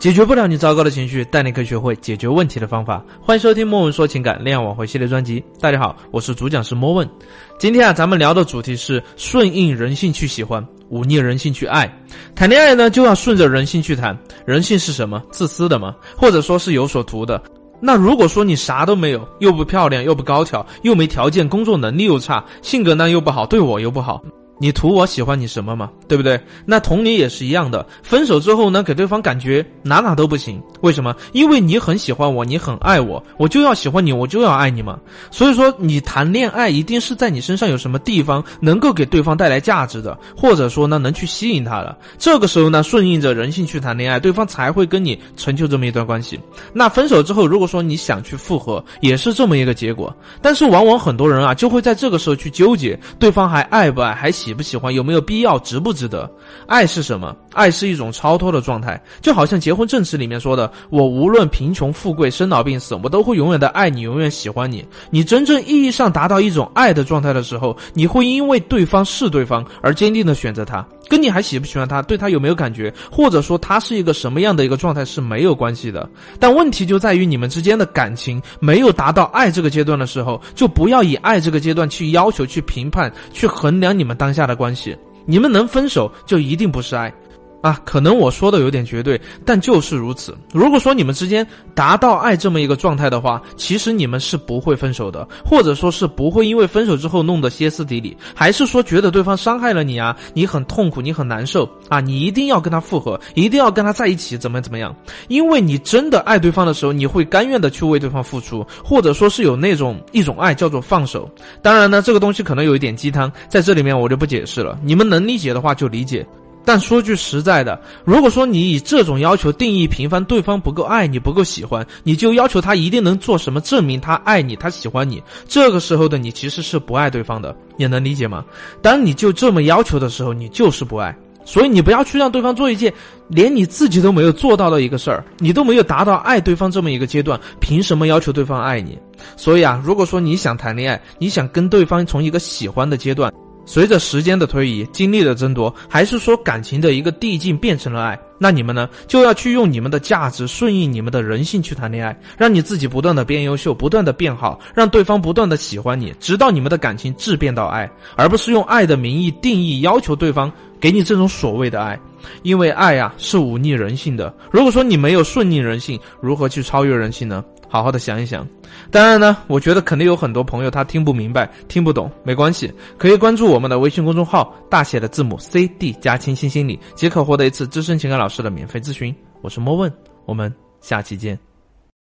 解决不了你糟糕的情绪，但你可以学会解决问题的方法。欢迎收听莫问说情感恋爱挽回系列专辑。大家好，我是主讲师莫问。今天啊，咱们聊的主题是顺应人性去喜欢，忤逆人性去爱。谈恋爱呢，就要顺着人性去谈。人性是什么？自私的吗？或者说是有所图的？那如果说你啥都没有，又不漂亮，又不高挑，又没条件，工作能力又差，性格呢又不好，对我又不好。你图我喜欢你什么吗？对不对？那同理也是一样的。分手之后呢，给对方感觉哪哪都不行。为什么？因为你很喜欢我，你很爱我，我就要喜欢你，我就要爱你嘛。所以说，你谈恋爱一定是在你身上有什么地方能够给对方带来价值的，或者说呢，能去吸引他的。这个时候呢，顺应着人性去谈恋爱，对方才会跟你成就这么一段关系。那分手之后，如果说你想去复合，也是这么一个结果。但是往往很多人啊，就会在这个时候去纠结，对方还爱不爱，还喜。喜不喜欢有没有必要值不值得？爱是什么？爱是一种超脱的状态，就好像结婚证词里面说的：“我无论贫穷富贵、生老病死，我都会永远的爱你，永远喜欢你。”你真正意义上达到一种爱的状态的时候，你会因为对方是对方而坚定的选择他，跟你还喜不喜欢他，对他有没有感觉，或者说他是一个什么样的一个状态是没有关系的。但问题就在于你们之间的感情没有达到爱这个阶段的时候，就不要以爱这个阶段去要求、去评判、去衡量你们当下。的关系，你们能分手就一定不是爱。啊，可能我说的有点绝对，但就是如此。如果说你们之间达到爱这么一个状态的话，其实你们是不会分手的，或者说是不会因为分手之后弄得歇斯底里，还是说觉得对方伤害了你啊，你很痛苦，你很难受啊，你一定要跟他复合，一定要跟他在一起，怎么怎么样？因为你真的爱对方的时候，你会甘愿的去为对方付出，或者说是有那种一种爱叫做放手。当然呢，这个东西可能有一点鸡汤，在这里面我就不解释了，你们能理解的话就理解。但说句实在的，如果说你以这种要求定义平凡对方不够爱你不够喜欢，你就要求他一定能做什么证明他爱你他喜欢你，这个时候的你其实是不爱对方的，你能理解吗？当你就这么要求的时候，你就是不爱。所以你不要去让对方做一件连你自己都没有做到的一个事儿，你都没有达到爱对方这么一个阶段，凭什么要求对方爱你？所以啊，如果说你想谈恋爱，你想跟对方从一个喜欢的阶段。随着时间的推移，经历的争夺，还是说感情的一个递进变成了爱？那你们呢，就要去用你们的价值顺应你们的人性去谈恋爱，让你自己不断的变优秀，不断的变好，让对方不断的喜欢你，直到你们的感情质变到爱，而不是用爱的名义定义要求对方给你这种所谓的爱，因为爱呀是忤逆人性的。如果说你没有顺应人性，如何去超越人性呢？好好的想一想，当然呢，我觉得肯定有很多朋友他听不明白、听不懂，没关系，可以关注我们的微信公众号，大写的字母 C D 加清新心理，即可获得一次资深情感老师的免费咨询。我是莫问，我们下期见。